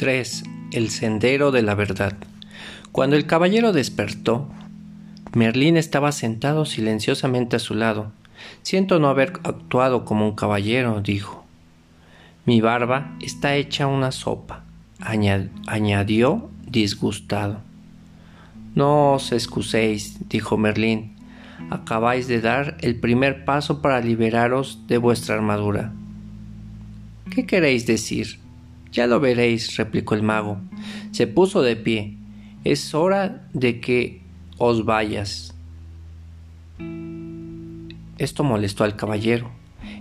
3. El sendero de la verdad. Cuando el caballero despertó, Merlín estaba sentado silenciosamente a su lado. Siento no haber actuado como un caballero, dijo. Mi barba está hecha una sopa, añadió disgustado. No os excuséis, dijo Merlín. Acabáis de dar el primer paso para liberaros de vuestra armadura. ¿Qué queréis decir? Ya lo veréis, replicó el mago. Se puso de pie. Es hora de que os vayas. Esto molestó al caballero.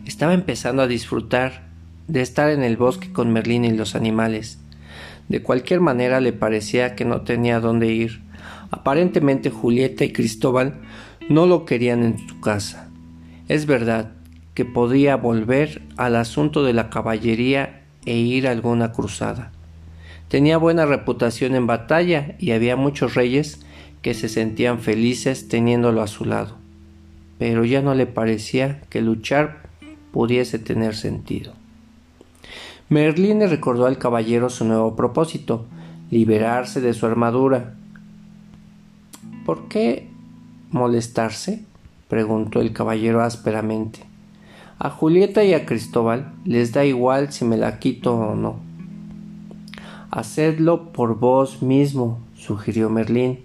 Estaba empezando a disfrutar de estar en el bosque con Merlín y los animales. De cualquier manera le parecía que no tenía dónde ir. Aparentemente Julieta y Cristóbal no lo querían en su casa. Es verdad que podía volver al asunto de la caballería e ir a alguna cruzada. Tenía buena reputación en batalla y había muchos reyes que se sentían felices teniéndolo a su lado, pero ya no le parecía que luchar pudiese tener sentido. Merlín le recordó al caballero su nuevo propósito, liberarse de su armadura. ¿Por qué molestarse? preguntó el caballero ásperamente. A Julieta y a Cristóbal les da igual si me la quito o no. Hacedlo por vos mismo, sugirió Merlín.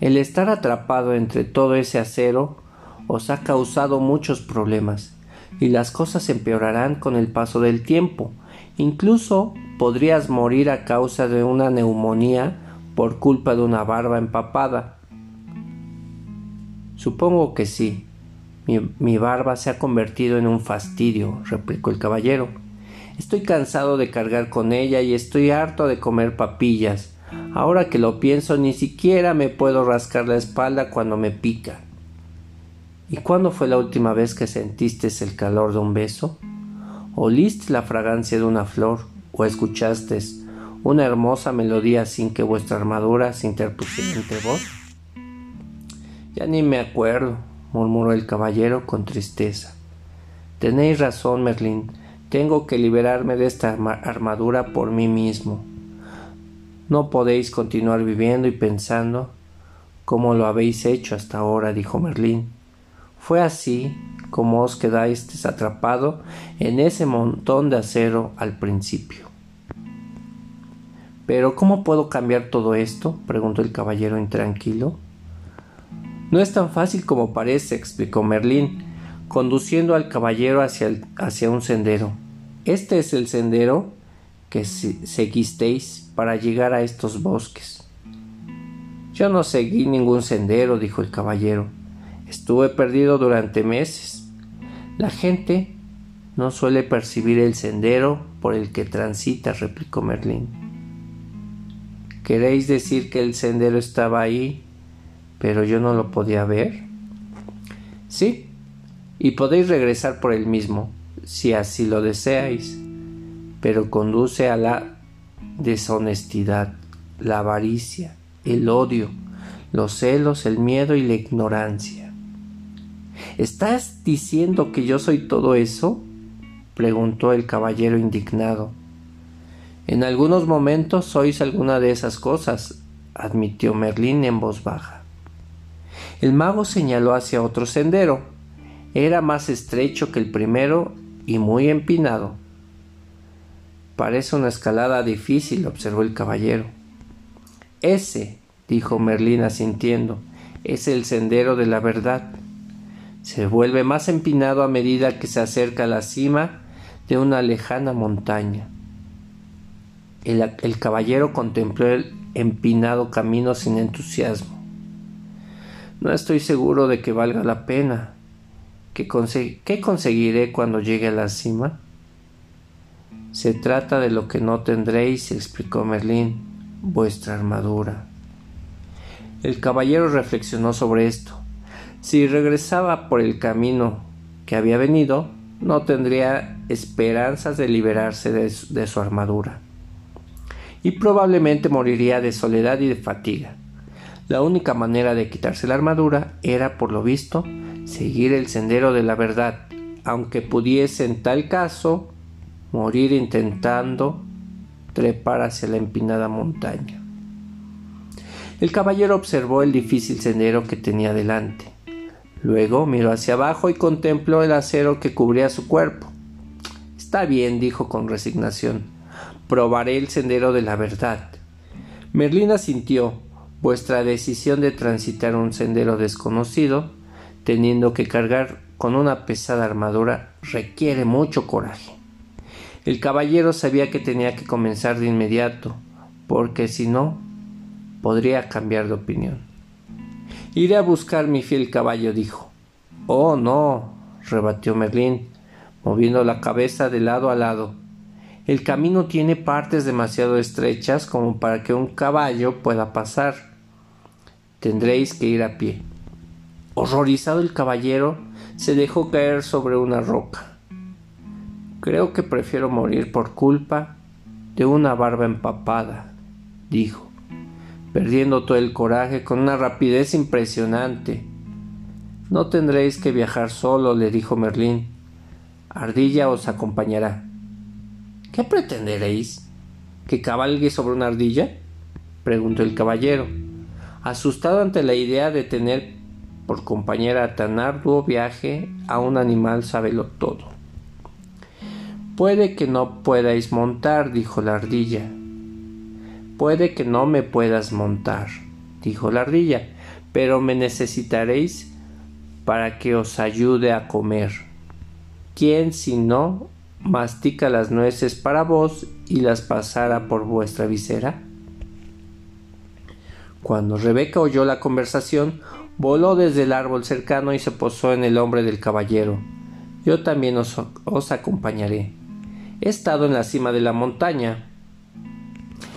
El estar atrapado entre todo ese acero os ha causado muchos problemas, y las cosas empeorarán con el paso del tiempo. Incluso podrías morir a causa de una neumonía por culpa de una barba empapada. Supongo que sí, mi, barba se ha convertido en un fastidio, replicó el caballero. Estoy cansado de cargar con ella y estoy harto de comer papillas. Ahora que lo pienso, ni siquiera me puedo rascar la espalda cuando me pica. ¿Y cuándo fue la última vez que sentiste el calor de un beso? ¿Oliste la fragancia de una flor? ¿O escuchaste una hermosa melodía sin que vuestra armadura se interpusiera entre vos? Ya ni me acuerdo, murmuró el caballero con tristeza. Tenéis razón, Merlín. Tengo que liberarme de esta armadura por mí mismo. No podéis continuar viviendo y pensando como lo habéis hecho hasta ahora, dijo Merlín. Fue así como os quedáis atrapado en ese montón de acero al principio. Pero ¿cómo puedo cambiar todo esto? preguntó el caballero intranquilo. No es tan fácil como parece, explicó Merlín, conduciendo al caballero hacia, hacia un sendero. Este es el sendero que seguisteis para llegar a estos bosques. Yo no seguí ningún sendero, dijo el caballero. Estuve perdido durante meses. La gente no suele percibir el sendero por el que transita, replicó Merlín. ¿Queréis decir que el sendero estaba ahí pero yo no lo podía ver. Sí, y podéis regresar por el mismo, si así lo deseáis, pero conduce a la deshonestidad, la avaricia, el odio, los celos, el miedo y la ignorancia. ¿Estás diciendo que yo soy todo eso? preguntó el caballero indignado. En algunos momentos sois alguna de esas cosas, admitió Merlín en voz baja. El mago señaló hacia otro sendero. Era más estrecho que el primero y muy empinado. Parece una escalada difícil, observó el caballero. Ese, dijo Merlín asintiendo, es el sendero de la verdad. Se vuelve más empinado a medida que se acerca a la cima de una lejana montaña. El, el caballero contempló el empinado camino sin entusiasmo. No estoy seguro de que valga la pena. ¿Qué, conseguiré cuando llegue a la cima? Se trata de lo que no tendréis, explicó Merlín, vuestra armadura. El caballero reflexionó sobre esto. Si regresaba por el camino que había venido, no tendría esperanzas de liberarse de su armadura. Y probablemente moriría de soledad y de fatiga. La única manera de quitarse la armadura era, por lo visto, seguir el sendero de la verdad, aunque pudiese en tal caso morir intentando trepar hacia la empinada montaña. El caballero observó el difícil sendero que tenía delante. Luego miró hacia abajo y contempló el acero que cubría su cuerpo. Está bien, dijo con resignación. Probaré el sendero de la verdad. Merlina sintió vuestra decisión de transitar un sendero desconocido, teniendo que cargar con una pesada armadura, requiere mucho coraje. El caballero sabía que tenía que comenzar de inmediato, porque si no, podría cambiar de opinión. Iré a buscar mi fiel caballo, dijo. Oh, no, rebatió Merlín, moviendo la cabeza de lado a lado. El camino tiene partes demasiado estrechas como para que un caballo pueda pasar. Tendréis que ir a pie. Horrorizado el caballero se dejó caer sobre una roca. Creo que prefiero morir por culpa de una barba empapada, dijo, perdiendo todo el coraje con una rapidez impresionante. No tendréis que viajar solo, le dijo Merlín. Ardilla os acompañará. ¿Qué pretenderéis? ¿Que cabalgue sobre una ardilla? preguntó el caballero, asustado ante la idea de tener por compañera tan arduo viaje a un animal sábelo todo. Puede que no puedáis montar, dijo la ardilla. Puede que no me puedas montar, dijo la ardilla, pero me necesitaréis para que os ayude a comer. ¿Quién si no mastica las nueces para vos y las pasara por vuestra visera? Cuando Rebeca oyó la conversación, voló desde el árbol cercano y se posó en el hombre del caballero. Yo también os, os acompañaré. He estado en la cima de la montaña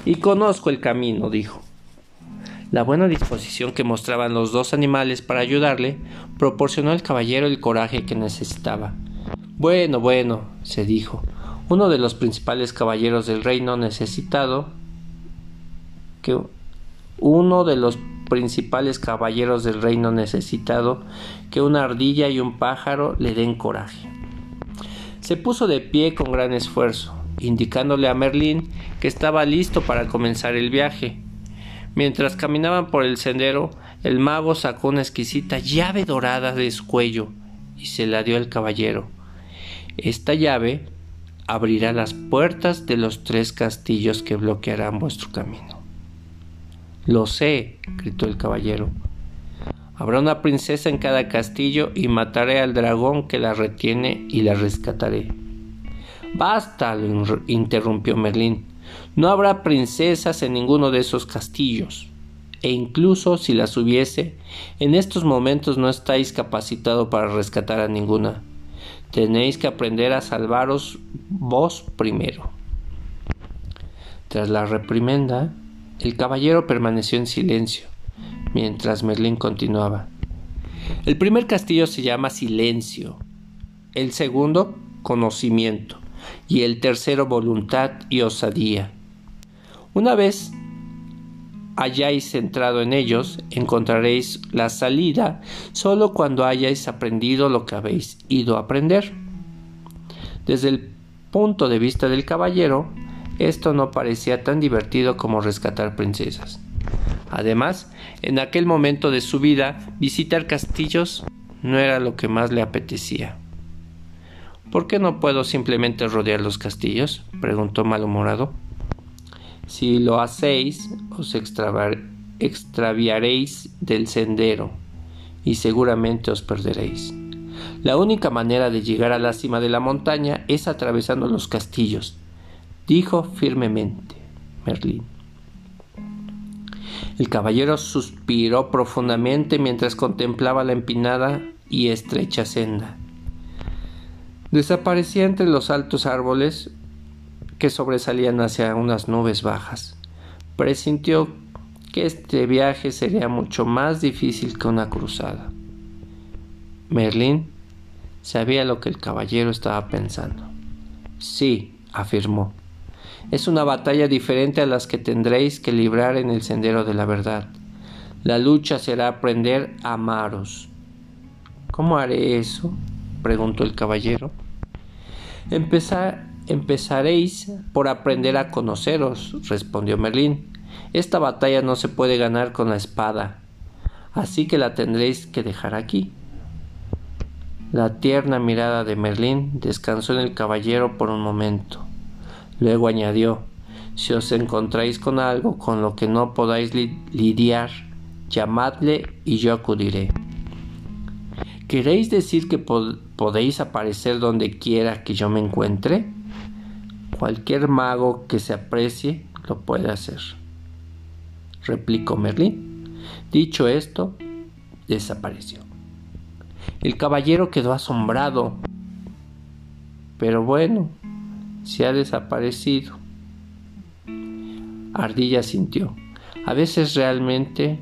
y conozco el camino, dijo. La buena disposición que mostraban los dos animales para ayudarle proporcionó al caballero el coraje que necesitaba. Bueno, bueno, se dijo, uno de los principales caballeros del reino necesitado que uno de los principales caballeros del reino necesitado que una ardilla y un pájaro le den coraje. Se puso de pie con gran esfuerzo, indicándole a Merlín que estaba listo para comenzar el viaje. Mientras caminaban por el sendero, el mago sacó una exquisita llave dorada de su cuello y se la dio al caballero. Esta llave abrirá las puertas de los tres castillos que bloquearán vuestro camino. Lo sé, gritó el caballero. Habrá una princesa en cada castillo y mataré al dragón que la retiene y la rescataré. Basta, interrumpió Merlín. No habrá princesas en ninguno de esos castillos. E incluso si las hubiese, en estos momentos no estáis capacitado para rescatar a ninguna. Tenéis que aprender a salvaros vos primero. Tras la reprimenda, el caballero permaneció en silencio mientras Merlín continuaba. El primer castillo se llama Silencio, el segundo Conocimiento y el tercero Voluntad y Osadía. Una vez hayáis entrado en ellos, encontraréis la salida solo cuando hayáis aprendido lo que habéis ido a aprender. Desde el punto de vista del caballero, esto no parecía tan divertido como rescatar princesas. Además, en aquel momento de su vida, visitar castillos no era lo que más le apetecía. ¿Por qué no puedo simplemente rodear los castillos? preguntó malhumorado. Si lo hacéis, os extraviaréis del sendero y seguramente os perderéis. La única manera de llegar a la cima de la montaña es atravesando los castillos, dijo firmemente Merlín. El caballero suspiró profundamente mientras contemplaba la empinada y estrecha senda. Desaparecía entre los altos árboles que sobresalían hacia unas nubes bajas. Presintió que este viaje sería mucho más difícil que una cruzada. Merlín sabía lo que el caballero estaba pensando. Sí, afirmó, es una batalla diferente a las que tendréis que librar en el sendero de la verdad. La lucha será aprender a amaros. ¿Cómo haré eso? preguntó el caballero. Empezaréis por aprender a conoceros, respondió Merlín. Esta batalla no se puede ganar con la espada, así que la tendréis que dejar aquí. La tierna mirada de Merlín descansó en el caballero por un momento. Luego añadió Si os encontráis con algo con lo que no podáis lidiar, llamadle y yo acudiré. ¿Queréis decir que podéis aparecer donde quiera que yo me encuentre? Cualquier mago que se aprecie lo puede hacer, replicó Merlín. Dicho esto, desapareció. El caballero quedó asombrado. Pero bueno, se ha desaparecido. Ardilla sintió. A veces realmente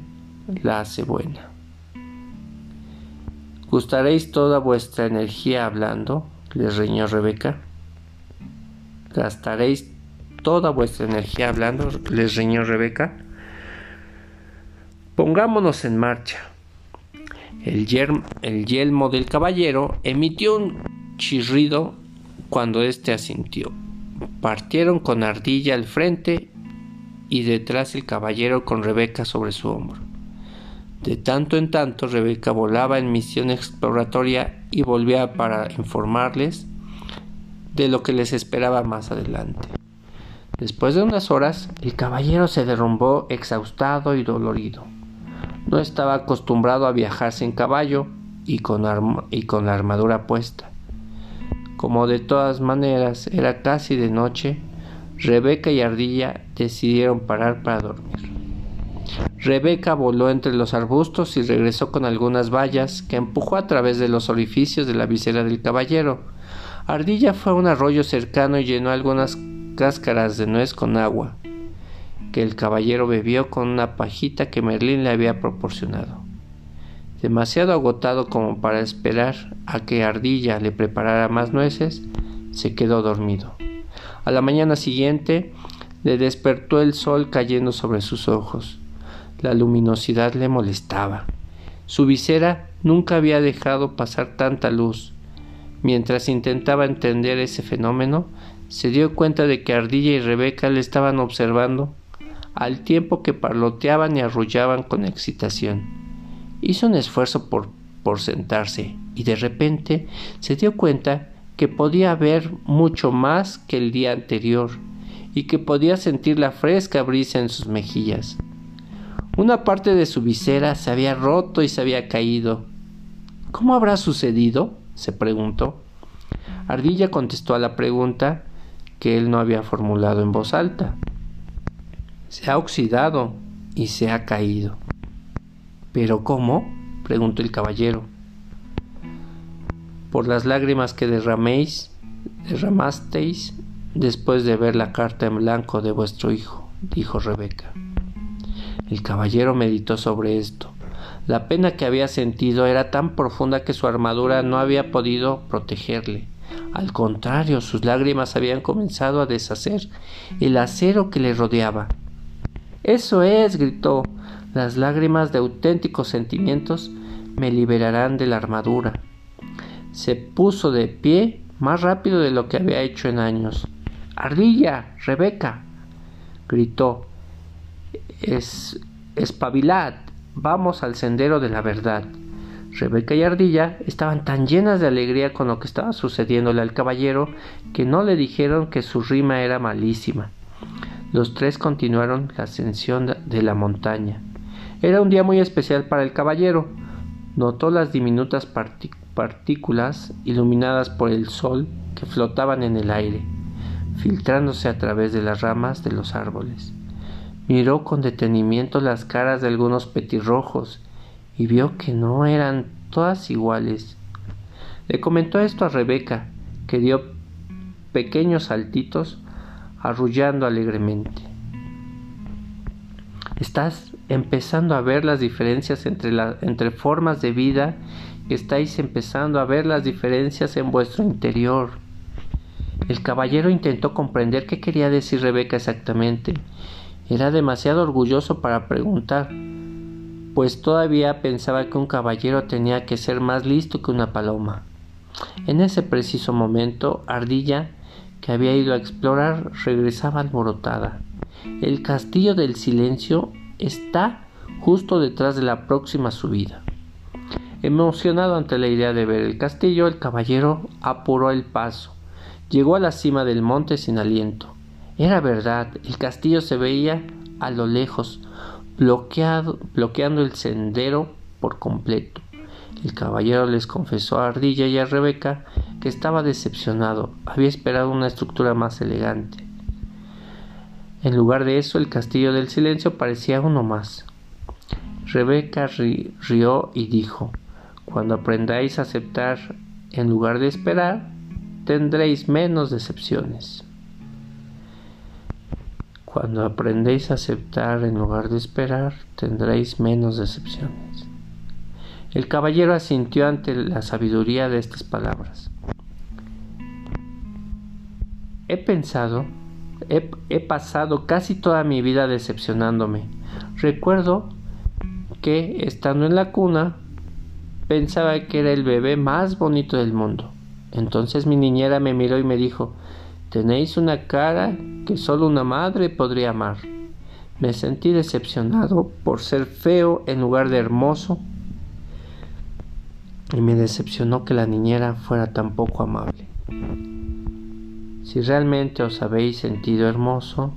la hace buena. ¿Gustaréis toda vuestra energía hablando? les reñó Rebeca. ¿Gastaréis toda vuestra energía hablando? les reñó Rebeca. Pongámonos en marcha. El, yelmo del caballero emitió un chirrido cuando éste asintió. Partieron con Ardilla al frente y detrás el caballero con Rebeca sobre su hombro. De tanto en tanto Rebeca volaba en misión exploratoria y volvía para informarles de lo que les esperaba más adelante. Después de unas horas, el caballero se derrumbó exhaustado y dolorido. No estaba acostumbrado a viajar sin caballo y con, y con la armadura puesta. Como de todas maneras era casi de noche, Rebeca y Ardilla decidieron parar para dormir. Rebeca voló entre los arbustos y regresó con algunas vallas que empujó a través de los orificios de la visera del caballero. Ardilla fue a un arroyo cercano y llenó algunas cáscaras de nuez con agua que el caballero bebió con una pajita que Merlín le había proporcionado. Demasiado agotado como para esperar a que Ardilla le preparara más nueces, se quedó dormido. A la mañana siguiente le despertó el sol cayendo sobre sus ojos. La luminosidad le molestaba. Su visera nunca había dejado pasar tanta luz. Mientras intentaba entender ese fenómeno, se dio cuenta de que Ardilla y Rebeca le estaban observando al tiempo que parloteaban y arrullaban con excitación. Hizo un esfuerzo por, por sentarse y de repente se dio cuenta que podía ver mucho más que el día anterior y que podía sentir la fresca brisa en sus mejillas. Una parte de su visera se había roto y se había caído. ¿Cómo habrá sucedido? Se preguntó. Ardilla contestó a la pregunta que él no había formulado en voz alta se ha oxidado y se ha caído. ¿Pero cómo? preguntó el caballero. Por las lágrimas que derraméis, derramasteis después de ver la carta en blanco de vuestro hijo, dijo Rebeca. El caballero meditó sobre esto. La pena que había sentido era tan profunda que su armadura no había podido protegerle. Al contrario, sus lágrimas habían comenzado a deshacer el acero que le rodeaba. Eso es, gritó. Las lágrimas de auténticos sentimientos me liberarán de la armadura. Se puso de pie más rápido de lo que había hecho en años. Ardilla, Rebeca, gritó. Es, espabilad, vamos al sendero de la verdad. Rebeca y Ardilla estaban tan llenas de alegría con lo que estaba sucediéndole al caballero que no le dijeron que su rima era malísima. Los tres continuaron la ascensión de la montaña. Era un día muy especial para el caballero. Notó las diminutas partículas iluminadas por el sol que flotaban en el aire, filtrándose a través de las ramas de los árboles. Miró con detenimiento las caras de algunos petirrojos y vio que no eran todas iguales. Le comentó esto a Rebeca, que dio pequeños saltitos arrullando alegremente. Estás empezando a ver las diferencias entre, entre formas de vida, estáis empezando a ver las diferencias en vuestro interior. El caballero intentó comprender qué quería decir Rebeca exactamente. Era demasiado orgulloso para preguntar, pues todavía pensaba que un caballero tenía que ser más listo que una paloma. En ese preciso momento, Ardilla que había ido a explorar, regresaba alborotada. El castillo del silencio está justo detrás de la próxima subida. Emocionado ante la idea de ver el castillo, el caballero apuró el paso. Llegó a la cima del monte sin aliento. Era verdad, el castillo se veía a lo lejos, bloqueado, bloqueando el sendero por completo. El caballero les confesó a Ardilla y a Rebeca que estaba decepcionado, había esperado una estructura más elegante. En lugar de eso, el castillo del silencio parecía uno más. Rebeca rió y dijo, Cuando aprendáis a aceptar en lugar de esperar, tendréis menos decepciones. Cuando aprendéis a aceptar en lugar de esperar, tendréis menos decepciones. El caballero asintió ante la sabiduría de estas palabras. He pensado, he, he, pasado casi toda mi vida decepcionándome. Recuerdo que, estando en la cuna, pensaba que era el bebé más bonito del mundo. Entonces mi niñera me miró y me dijo, tenéis una cara que solo una madre podría amar. Me sentí decepcionado por ser feo en lugar de hermoso y me decepcionó que la niñera fuera tan poco amable. Si realmente os habéis sentido hermoso,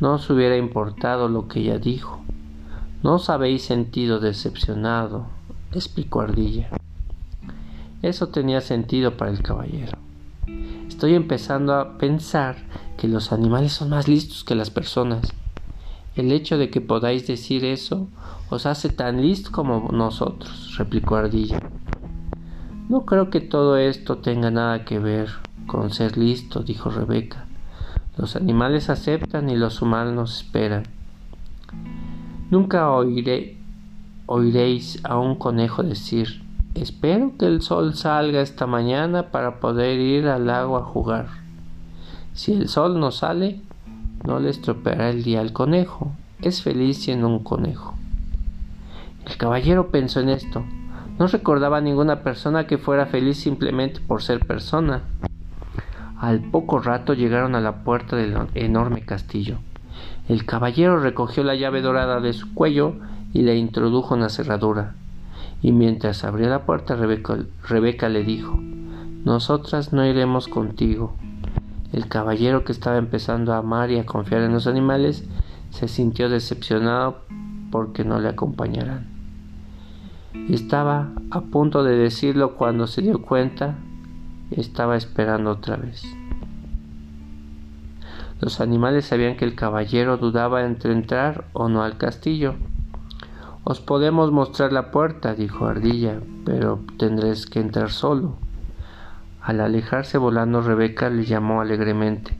no os hubiera importado lo que ella dijo. No os habéis sentido decepcionado, explicó Ardilla. Eso tenía sentido para el caballero. Estoy empezando a pensar que los animales son más listos que las personas. El hecho de que podáis decir eso os hace tan listo como nosotros, replicó Ardilla. No creo que todo esto tenga nada que ver con ser listo, dijo Rebeca. Los animales aceptan y los humanos esperan. Nunca oiré, oiréis a un conejo decir, espero que el sol salga esta mañana para poder ir al agua a jugar. Si el sol no sale, no le estropeará el día al conejo. Es feliz siendo un conejo. El caballero pensó en esto. No recordaba a ninguna persona que fuera feliz simplemente por ser persona. Al poco rato llegaron a la puerta del enorme castillo. El caballero recogió la llave dorada de su cuello y la introdujo en la cerradura. Y mientras abría la puerta, Rebeca, Rebeca le dijo Nosotras no iremos contigo. El caballero que estaba empezando a amar y a confiar en los animales se sintió decepcionado porque no le acompañarán. Estaba a punto de decirlo cuando se dio cuenta estaba esperando otra vez. Los animales sabían que el caballero dudaba entre entrar o no al castillo. Os podemos mostrar la puerta, dijo Ardilla, pero tendréis que entrar solo. Al alejarse volando, Rebeca le llamó alegremente.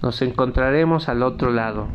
Nos encontraremos al otro lado.